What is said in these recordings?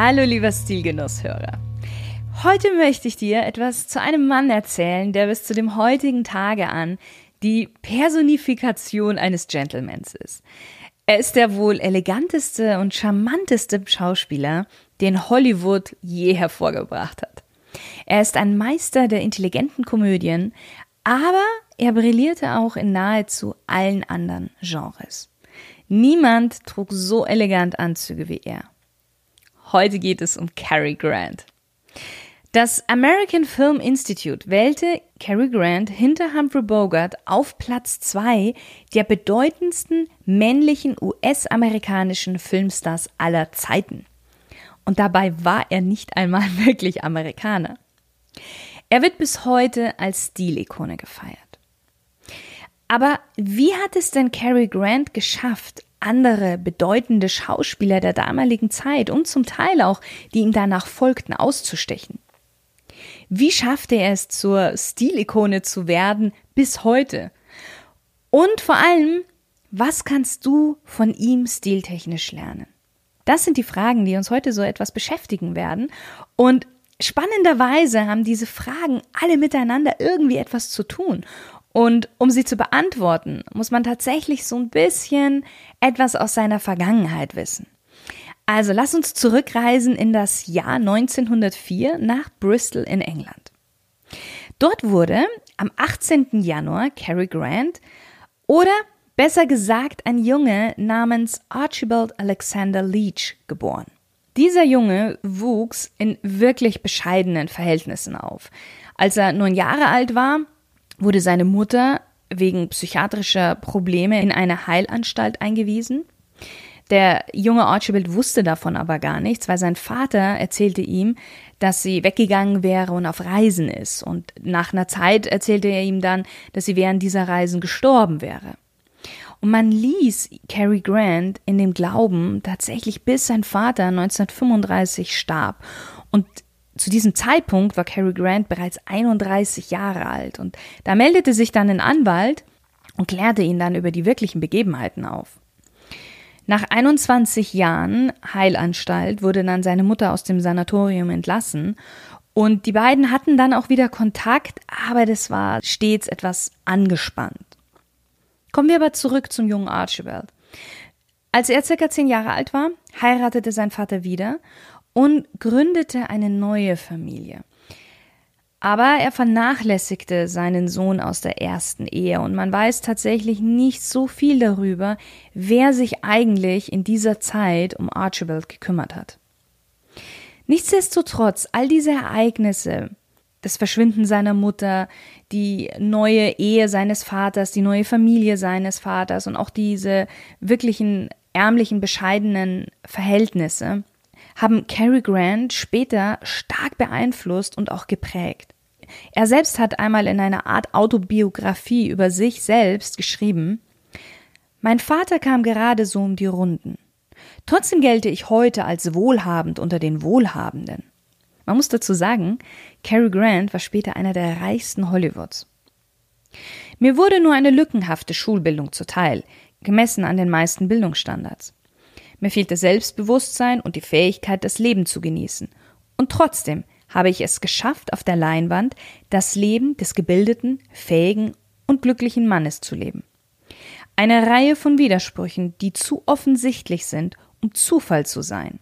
Hallo lieber Stilgenusshörer. Heute möchte ich dir etwas zu einem Mann erzählen, der bis zu dem heutigen Tage an die Personifikation eines Gentlemans ist. Er ist der wohl eleganteste und charmanteste Schauspieler, den Hollywood je hervorgebracht hat. Er ist ein Meister der intelligenten Komödien, aber er brillierte auch in nahezu allen anderen Genres. Niemand trug so elegant Anzüge wie er. Heute geht es um Cary Grant. Das American Film Institute wählte Cary Grant hinter Humphrey Bogart auf Platz zwei der bedeutendsten männlichen US-amerikanischen Filmstars aller Zeiten. Und dabei war er nicht einmal wirklich Amerikaner. Er wird bis heute als Stilikone gefeiert. Aber wie hat es denn Cary Grant geschafft, andere bedeutende Schauspieler der damaligen Zeit und zum Teil auch, die ihm danach folgten, auszustechen. Wie schaffte er es zur Stilikone zu werden bis heute? Und vor allem, was kannst du von ihm stiltechnisch lernen? Das sind die Fragen, die uns heute so etwas beschäftigen werden. Und spannenderweise haben diese Fragen alle miteinander irgendwie etwas zu tun. Und um sie zu beantworten, muss man tatsächlich so ein bisschen etwas aus seiner Vergangenheit wissen. Also lass uns zurückreisen in das Jahr 1904 nach Bristol in England. Dort wurde am 18. Januar Cary Grant oder besser gesagt ein Junge namens Archibald Alexander Leach geboren. Dieser Junge wuchs in wirklich bescheidenen Verhältnissen auf. Als er neun Jahre alt war, wurde seine Mutter wegen psychiatrischer Probleme in eine Heilanstalt eingewiesen. Der junge Archibald wusste davon aber gar nichts, weil sein Vater erzählte ihm, dass sie weggegangen wäre und auf Reisen ist. Und nach einer Zeit erzählte er ihm dann, dass sie während dieser Reisen gestorben wäre. Und man ließ Cary Grant in dem Glauben tatsächlich bis sein Vater 1935 starb. Und zu diesem Zeitpunkt war Cary Grant bereits 31 Jahre alt und da meldete sich dann ein Anwalt und klärte ihn dann über die wirklichen Begebenheiten auf. Nach 21 Jahren Heilanstalt wurde dann seine Mutter aus dem Sanatorium entlassen und die beiden hatten dann auch wieder Kontakt, aber das war stets etwas angespannt. Kommen wir aber zurück zum jungen Archibald. Als er circa zehn Jahre alt war, heiratete sein Vater wieder und gründete eine neue Familie. Aber er vernachlässigte seinen Sohn aus der ersten Ehe und man weiß tatsächlich nicht so viel darüber, wer sich eigentlich in dieser Zeit um Archibald gekümmert hat. Nichtsdestotrotz, all diese Ereignisse, das Verschwinden seiner Mutter, die neue Ehe seines Vaters, die neue Familie seines Vaters und auch diese wirklichen ärmlichen, bescheidenen Verhältnisse, haben Cary Grant später stark beeinflusst und auch geprägt. Er selbst hat einmal in einer Art Autobiografie über sich selbst geschrieben, mein Vater kam gerade so um die Runden. Trotzdem gelte ich heute als wohlhabend unter den Wohlhabenden. Man muss dazu sagen, Cary Grant war später einer der reichsten Hollywoods. Mir wurde nur eine lückenhafte Schulbildung zuteil, gemessen an den meisten Bildungsstandards. Mir fehlt das Selbstbewusstsein und die Fähigkeit, das Leben zu genießen. Und trotzdem habe ich es geschafft, auf der Leinwand das Leben des gebildeten, fähigen und glücklichen Mannes zu leben. Eine Reihe von Widersprüchen, die zu offensichtlich sind, um Zufall zu sein.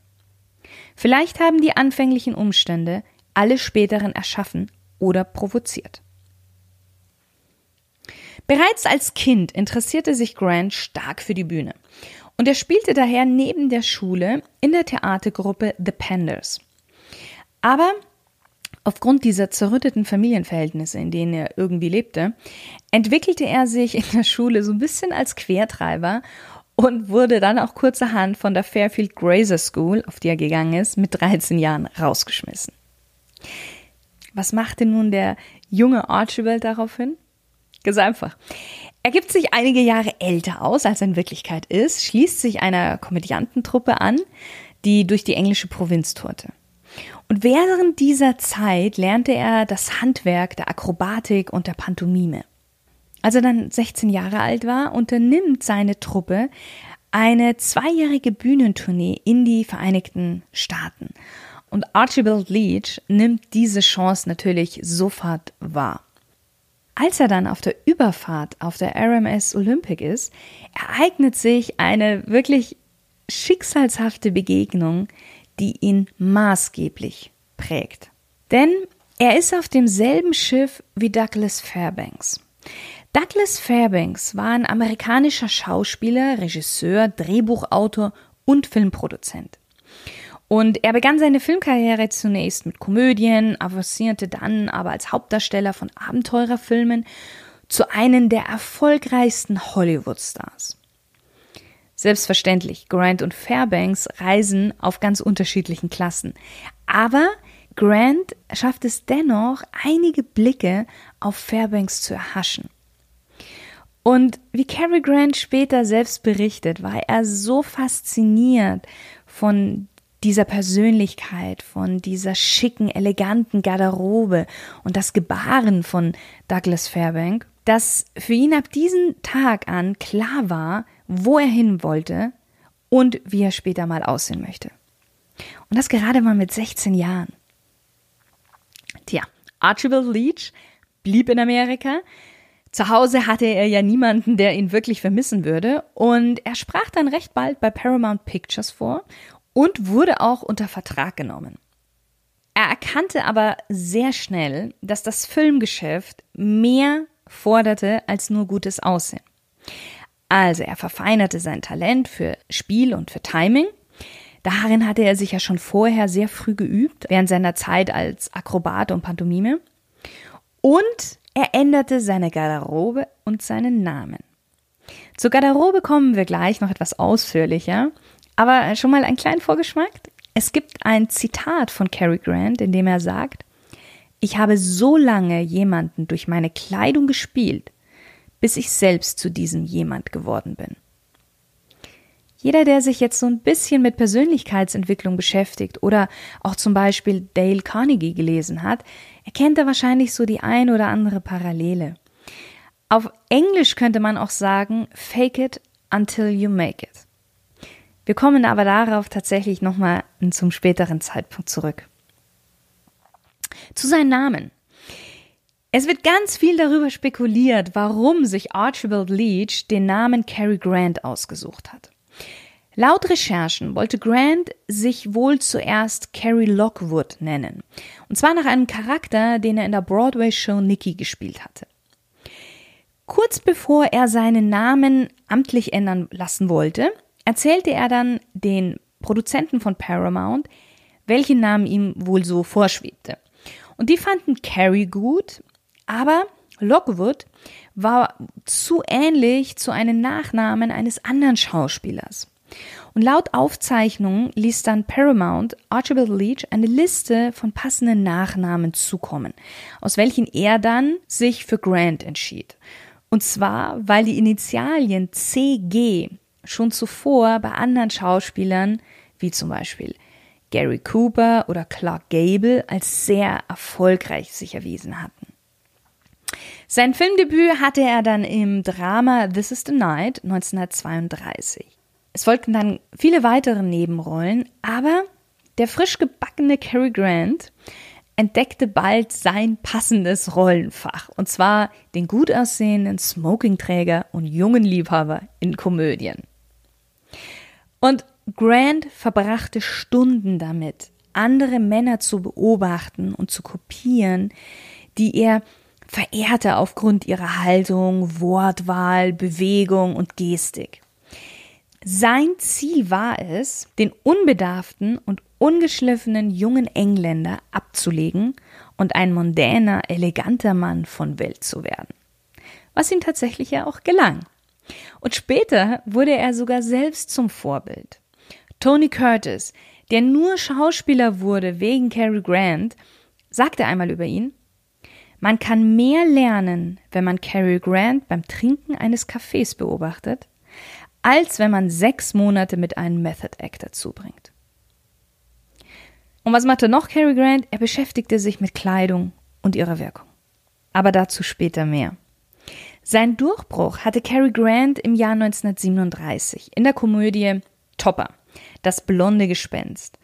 Vielleicht haben die anfänglichen Umstände alle späteren erschaffen oder provoziert. Bereits als Kind interessierte sich Grant stark für die Bühne und er spielte daher neben der Schule in der Theatergruppe The Panders. Aber aufgrund dieser zerrütteten Familienverhältnisse, in denen er irgendwie lebte, entwickelte er sich in der Schule so ein bisschen als Quertreiber und wurde dann auch kurzerhand von der Fairfield Grazer School, auf die er gegangen ist, mit 13 Jahren rausgeschmissen. Was machte nun der junge Archibald daraufhin? Ganz einfach. Er gibt sich einige Jahre älter aus, als er in Wirklichkeit ist, schließt sich einer Komödiantentruppe an, die durch die englische Provinz tourte. Und während dieser Zeit lernte er das Handwerk der Akrobatik und der Pantomime. Als er dann 16 Jahre alt war, unternimmt seine Truppe eine zweijährige Bühnentournee in die Vereinigten Staaten. Und Archibald Leach nimmt diese Chance natürlich sofort wahr. Als er dann auf der Überfahrt auf der RMS Olympic ist, ereignet sich eine wirklich schicksalshafte Begegnung, die ihn maßgeblich prägt. Denn er ist auf demselben Schiff wie Douglas Fairbanks. Douglas Fairbanks war ein amerikanischer Schauspieler, Regisseur, Drehbuchautor und Filmproduzent. Und er begann seine Filmkarriere zunächst mit Komödien, avancierte dann aber als Hauptdarsteller von Abenteurerfilmen zu einem der erfolgreichsten Hollywood-Stars. Selbstverständlich, Grant und Fairbanks reisen auf ganz unterschiedlichen Klassen. Aber Grant schafft es dennoch, einige Blicke auf Fairbanks zu erhaschen. Und wie Cary Grant später selbst berichtet, war er so fasziniert von dieser Persönlichkeit, von dieser schicken, eleganten Garderobe und das Gebaren von Douglas Fairbank, dass für ihn ab diesem Tag an klar war, wo er hin wollte und wie er später mal aussehen möchte. Und das gerade mal mit 16 Jahren. Tja, Archibald Leach blieb in Amerika, zu Hause hatte er ja niemanden, der ihn wirklich vermissen würde, und er sprach dann recht bald bei Paramount Pictures vor und wurde auch unter Vertrag genommen. Er erkannte aber sehr schnell, dass das Filmgeschäft mehr forderte als nur gutes Aussehen. Also er verfeinerte sein Talent für Spiel und für Timing. Darin hatte er sich ja schon vorher sehr früh geübt, während seiner Zeit als Akrobat und Pantomime. Und er änderte seine Garderobe und seinen Namen. Zur Garderobe kommen wir gleich noch etwas ausführlicher, aber schon mal einen kleinen Vorgeschmack. Es gibt ein Zitat von Cary Grant, in dem er sagt, ich habe so lange jemanden durch meine Kleidung gespielt, bis ich selbst zu diesem jemand geworden bin. Jeder, der sich jetzt so ein bisschen mit Persönlichkeitsentwicklung beschäftigt oder auch zum Beispiel Dale Carnegie gelesen hat, erkennt da wahrscheinlich so die ein oder andere Parallele. Auf Englisch könnte man auch sagen, fake it until you make it. Wir kommen aber darauf tatsächlich nochmal zum späteren Zeitpunkt zurück. Zu seinen Namen. Es wird ganz viel darüber spekuliert, warum sich Archibald Leach den Namen Cary Grant ausgesucht hat. Laut Recherchen wollte Grant sich wohl zuerst Carrie Lockwood nennen. Und zwar nach einem Charakter, den er in der Broadway-Show Nicky gespielt hatte. Kurz bevor er seinen Namen amtlich ändern lassen wollte, erzählte er dann den Produzenten von Paramount, welchen Namen ihm wohl so vorschwebte. Und die fanden Carrie gut, aber Lockwood war zu ähnlich zu einem Nachnamen eines anderen Schauspielers. Und laut Aufzeichnungen ließ dann Paramount Archibald Leach eine Liste von passenden Nachnamen zukommen, aus welchen er dann sich für Grant entschied. Und zwar, weil die Initialien CG schon zuvor bei anderen Schauspielern, wie zum Beispiel Gary Cooper oder Clark Gable, als sehr erfolgreich sich erwiesen hatten. Sein Filmdebüt hatte er dann im Drama This is the Night 1932. Es folgten dann viele weitere Nebenrollen, aber der frisch gebackene Cary Grant entdeckte bald sein passendes Rollenfach, und zwar den gut aussehenden Smokingträger und jungen Liebhaber in Komödien. Und Grant verbrachte Stunden damit, andere Männer zu beobachten und zu kopieren, die er verehrte aufgrund ihrer Haltung, Wortwahl, Bewegung und Gestik. Sein Ziel war es, den unbedarften und ungeschliffenen jungen Engländer abzulegen und ein mondäner, eleganter Mann von Welt zu werden. Was ihm tatsächlich ja auch gelang. Und später wurde er sogar selbst zum Vorbild. Tony Curtis, der nur Schauspieler wurde wegen Cary Grant, sagte einmal über ihn, man kann mehr lernen, wenn man Cary Grant beim Trinken eines Kaffees beobachtet, als wenn man sechs Monate mit einem Method Actor zubringt. Und was machte noch Cary Grant? Er beschäftigte sich mit Kleidung und ihrer Wirkung. Aber dazu später mehr. Sein Durchbruch hatte Cary Grant im Jahr 1937 in der Komödie Topper, das blonde Gespenst.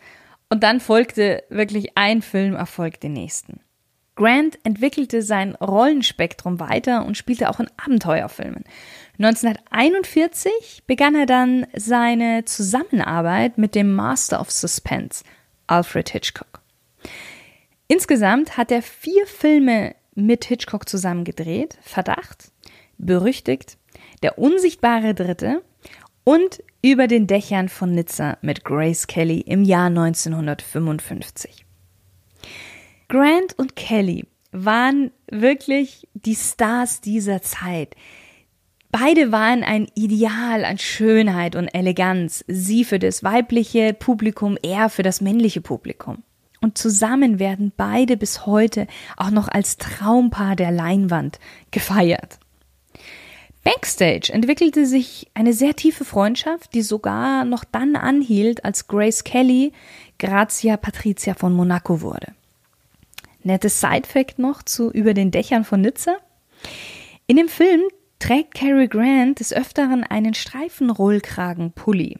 Und dann folgte wirklich ein Filmerfolg den nächsten. Grant entwickelte sein Rollenspektrum weiter und spielte auch in Abenteuerfilmen. 1941 begann er dann seine Zusammenarbeit mit dem Master of Suspense, Alfred Hitchcock. Insgesamt hat er vier Filme mit Hitchcock zusammen gedreht: Verdacht, Berüchtigt, Der unsichtbare Dritte und Über den Dächern von Nizza mit Grace Kelly im Jahr 1955. Grant und Kelly waren wirklich die Stars dieser Zeit. Beide waren ein Ideal an Schönheit und Eleganz, sie für das weibliche Publikum, er für das männliche Publikum. Und zusammen werden beide bis heute auch noch als Traumpaar der Leinwand gefeiert. Backstage entwickelte sich eine sehr tiefe Freundschaft, die sogar noch dann anhielt, als Grace Kelly Grazia Patricia von Monaco wurde. Nettes Sidefact noch zu Über den Dächern von Nizza. In dem Film trägt Cary Grant des Öfteren einen Streifenrollkragen-Pulli.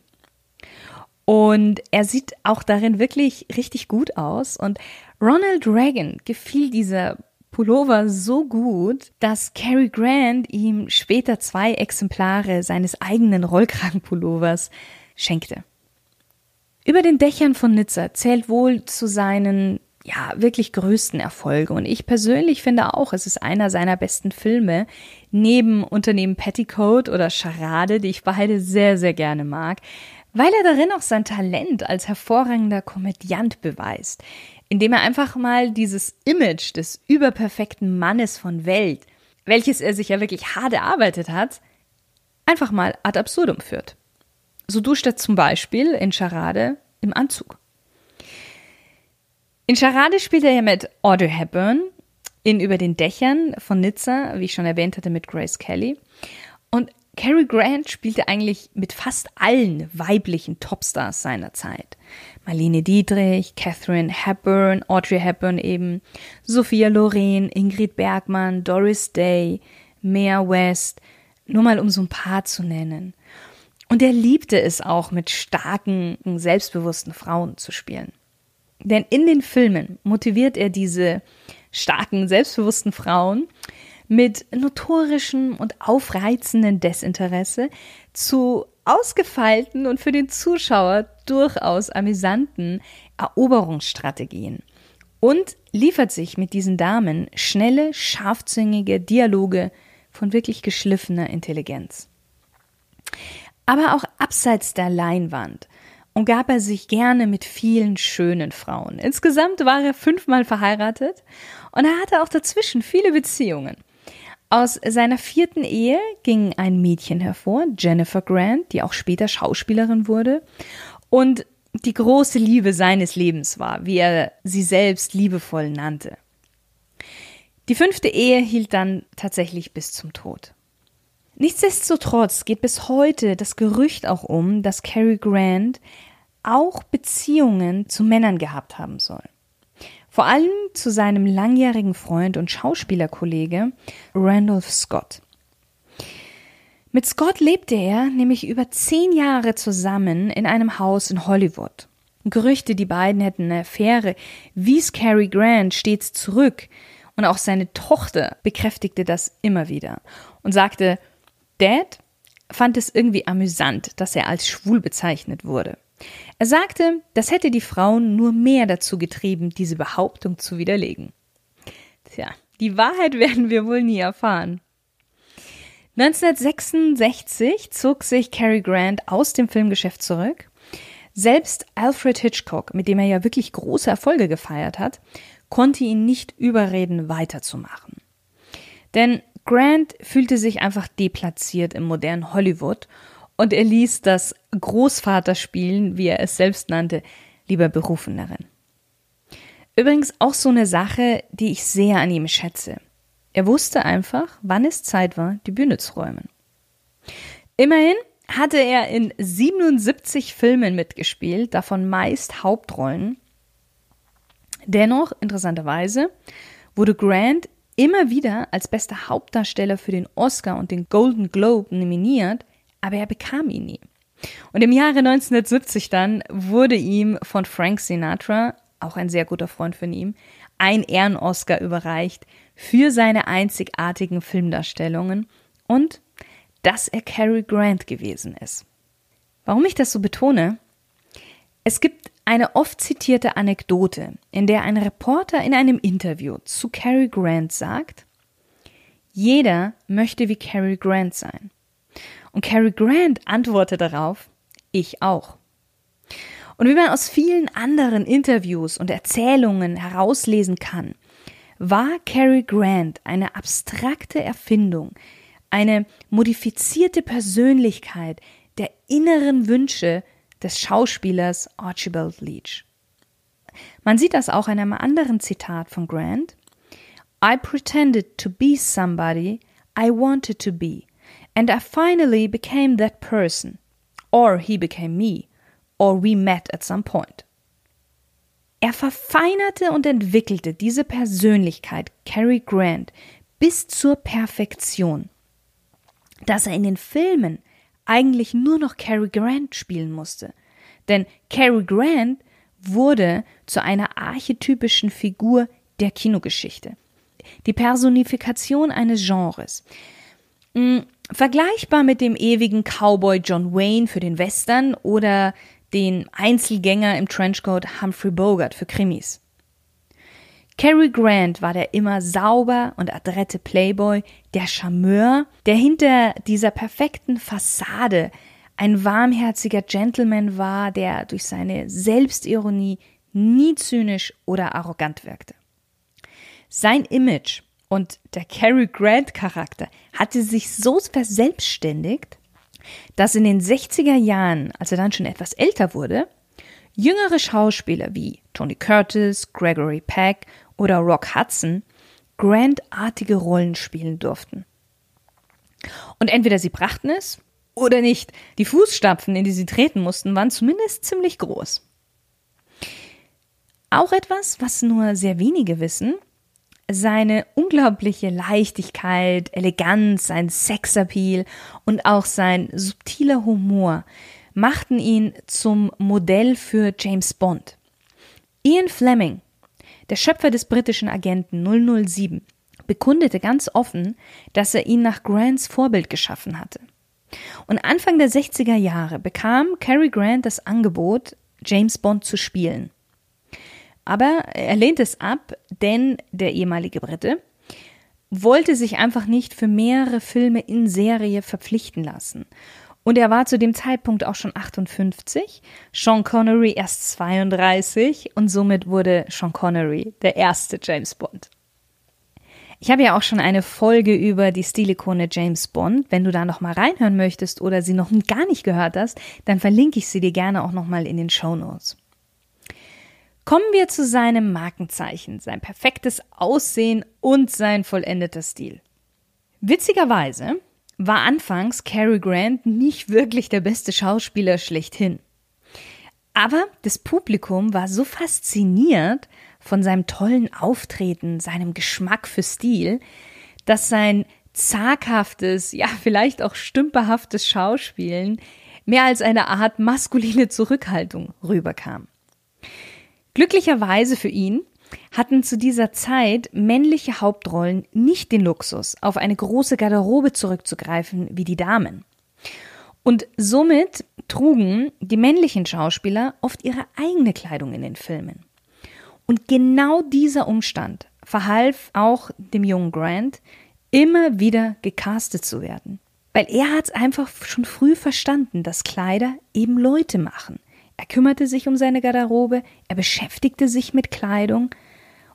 Und er sieht auch darin wirklich richtig gut aus. Und Ronald Reagan gefiel dieser Pullover so gut, dass Cary Grant ihm später zwei Exemplare seines eigenen Rollkragenpullovers schenkte. Über den Dächern von Nizza zählt wohl zu seinen ja, wirklich größten Erfolge. Und ich persönlich finde auch, es ist einer seiner besten Filme, neben Unternehmen Petticoat oder Charade, die ich beide sehr, sehr gerne mag, weil er darin auch sein Talent als hervorragender Komödiant beweist, indem er einfach mal dieses Image des überperfekten Mannes von Welt, welches er sich ja wirklich hart erarbeitet hat, einfach mal ad absurdum führt. So duscht er zum Beispiel in Charade im Anzug. In Charade spielt er ja mit Audrey Hepburn, in Über den Dächern von Nizza, wie ich schon erwähnt hatte, mit Grace Kelly. Und Cary Grant spielte eigentlich mit fast allen weiblichen Topstars seiner Zeit. Marlene Dietrich, Catherine Hepburn, Audrey Hepburn eben, Sophia Loren, Ingrid Bergmann, Doris Day, Mia West, nur mal um so ein paar zu nennen. Und er liebte es auch, mit starken, selbstbewussten Frauen zu spielen. Denn in den Filmen motiviert er diese starken, selbstbewussten Frauen mit notorischem und aufreizenden Desinteresse zu ausgefeilten und für den Zuschauer durchaus amüsanten Eroberungsstrategien und liefert sich mit diesen Damen schnelle, scharfzüngige Dialoge von wirklich geschliffener Intelligenz. Aber auch abseits der Leinwand umgab er sich gerne mit vielen schönen Frauen. Insgesamt war er fünfmal verheiratet und er hatte auch dazwischen viele Beziehungen. Aus seiner vierten Ehe ging ein Mädchen hervor, Jennifer Grant, die auch später Schauspielerin wurde und die große Liebe seines Lebens war, wie er sie selbst liebevoll nannte. Die fünfte Ehe hielt dann tatsächlich bis zum Tod. Nichtsdestotrotz geht bis heute das Gerücht auch um, dass Cary Grant auch Beziehungen zu Männern gehabt haben soll. Vor allem zu seinem langjährigen Freund und Schauspielerkollege Randolph Scott. Mit Scott lebte er nämlich über zehn Jahre zusammen in einem Haus in Hollywood. Gerüchte, die beiden hätten eine Affäre, wies Cary Grant stets zurück und auch seine Tochter bekräftigte das immer wieder und sagte, Dad fand es irgendwie amüsant, dass er als schwul bezeichnet wurde. Er sagte, das hätte die Frauen nur mehr dazu getrieben, diese Behauptung zu widerlegen. Tja, die Wahrheit werden wir wohl nie erfahren. 1966 zog sich Cary Grant aus dem Filmgeschäft zurück. Selbst Alfred Hitchcock, mit dem er ja wirklich große Erfolge gefeiert hat, konnte ihn nicht überreden, weiterzumachen. Denn Grant fühlte sich einfach deplatziert im modernen Hollywood und er ließ das Großvaterspielen, wie er es selbst nannte, lieber berufen darin. Übrigens auch so eine Sache, die ich sehr an ihm schätze. Er wusste einfach, wann es Zeit war, die Bühne zu räumen. Immerhin hatte er in 77 Filmen mitgespielt, davon meist Hauptrollen. Dennoch, interessanterweise, wurde Grant immer wieder als bester Hauptdarsteller für den Oscar und den Golden Globe nominiert, aber er bekam ihn nie. Und im Jahre 1970 dann wurde ihm von Frank Sinatra, auch ein sehr guter Freund von ihm, ein Ehren-Oscar überreicht für seine einzigartigen Filmdarstellungen und dass er Cary Grant gewesen ist. Warum ich das so betone? Es gibt eine oft zitierte Anekdote, in der ein Reporter in einem Interview zu Cary Grant sagt, jeder möchte wie Cary Grant sein. Und Cary Grant antwortet darauf, ich auch. Und wie man aus vielen anderen Interviews und Erzählungen herauslesen kann, war Cary Grant eine abstrakte Erfindung, eine modifizierte Persönlichkeit der inneren Wünsche des Schauspielers Archibald Leach. Man sieht das auch in einem anderen Zitat von Grant. I pretended to be somebody I wanted to be, and I finally became that person, or he became me, or we met at some point. Er verfeinerte und entwickelte diese Persönlichkeit, Cary Grant, bis zur Perfektion, dass er in den Filmen eigentlich nur noch Cary Grant spielen musste. Denn Cary Grant wurde zu einer archetypischen Figur der Kinogeschichte. Die Personifikation eines Genres. Hm, vergleichbar mit dem ewigen Cowboy John Wayne für den Western oder den Einzelgänger im Trenchcoat Humphrey Bogart für Krimis. Cary Grant war der immer sauber und adrette Playboy, der Charmeur, der hinter dieser perfekten Fassade ein warmherziger Gentleman war, der durch seine Selbstironie nie zynisch oder arrogant wirkte. Sein Image und der Cary Grant Charakter hatte sich so verselbstständigt, dass in den 60er Jahren, als er dann schon etwas älter wurde, jüngere Schauspieler wie Tony Curtis, Gregory Peck oder Rock Hudson Grant-artige Rollen spielen durften. Und entweder sie brachten es oder nicht. Die Fußstapfen, in die sie treten mussten, waren zumindest ziemlich groß. Auch etwas, was nur sehr wenige wissen, seine unglaubliche Leichtigkeit, Eleganz, sein Sexappeal und auch sein subtiler Humor machten ihn zum Modell für James Bond. Ian Fleming, der Schöpfer des britischen Agenten 007, bekundete ganz offen, dass er ihn nach Grants Vorbild geschaffen hatte. Und Anfang der 60er Jahre bekam Cary Grant das Angebot, James Bond zu spielen. Aber er lehnte es ab, denn der ehemalige Brite wollte sich einfach nicht für mehrere Filme in Serie verpflichten lassen. Und er war zu dem Zeitpunkt auch schon 58, Sean Connery erst 32 und somit wurde Sean Connery der erste James Bond. Ich habe ja auch schon eine Folge über die Stilikone James Bond. Wenn du da noch mal reinhören möchtest oder sie noch gar nicht gehört hast, dann verlinke ich sie dir gerne auch noch mal in den Show Notes. Kommen wir zu seinem Markenzeichen, sein perfektes Aussehen und sein vollendeter Stil. Witzigerweise war anfangs Cary Grant nicht wirklich der beste Schauspieler schlechthin. Aber das Publikum war so fasziniert von seinem tollen Auftreten, seinem Geschmack für Stil, dass sein zaghaftes, ja vielleicht auch stümperhaftes Schauspielen mehr als eine Art maskuline Zurückhaltung rüberkam. Glücklicherweise für ihn hatten zu dieser Zeit männliche Hauptrollen nicht den Luxus, auf eine große Garderobe zurückzugreifen wie die Damen. Und somit trugen die männlichen Schauspieler oft ihre eigene Kleidung in den Filmen. Und genau dieser Umstand verhalf auch dem jungen Grant, immer wieder gecastet zu werden. Weil er hat es einfach schon früh verstanden, dass Kleider eben Leute machen. Er kümmerte sich um seine Garderobe, er beschäftigte sich mit Kleidung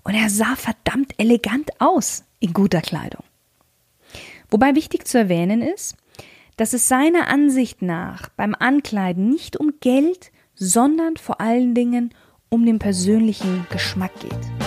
und er sah verdammt elegant aus in guter Kleidung. Wobei wichtig zu erwähnen ist, dass es seiner Ansicht nach beim Ankleiden nicht um Geld, sondern vor allen Dingen um den persönlichen Geschmack geht.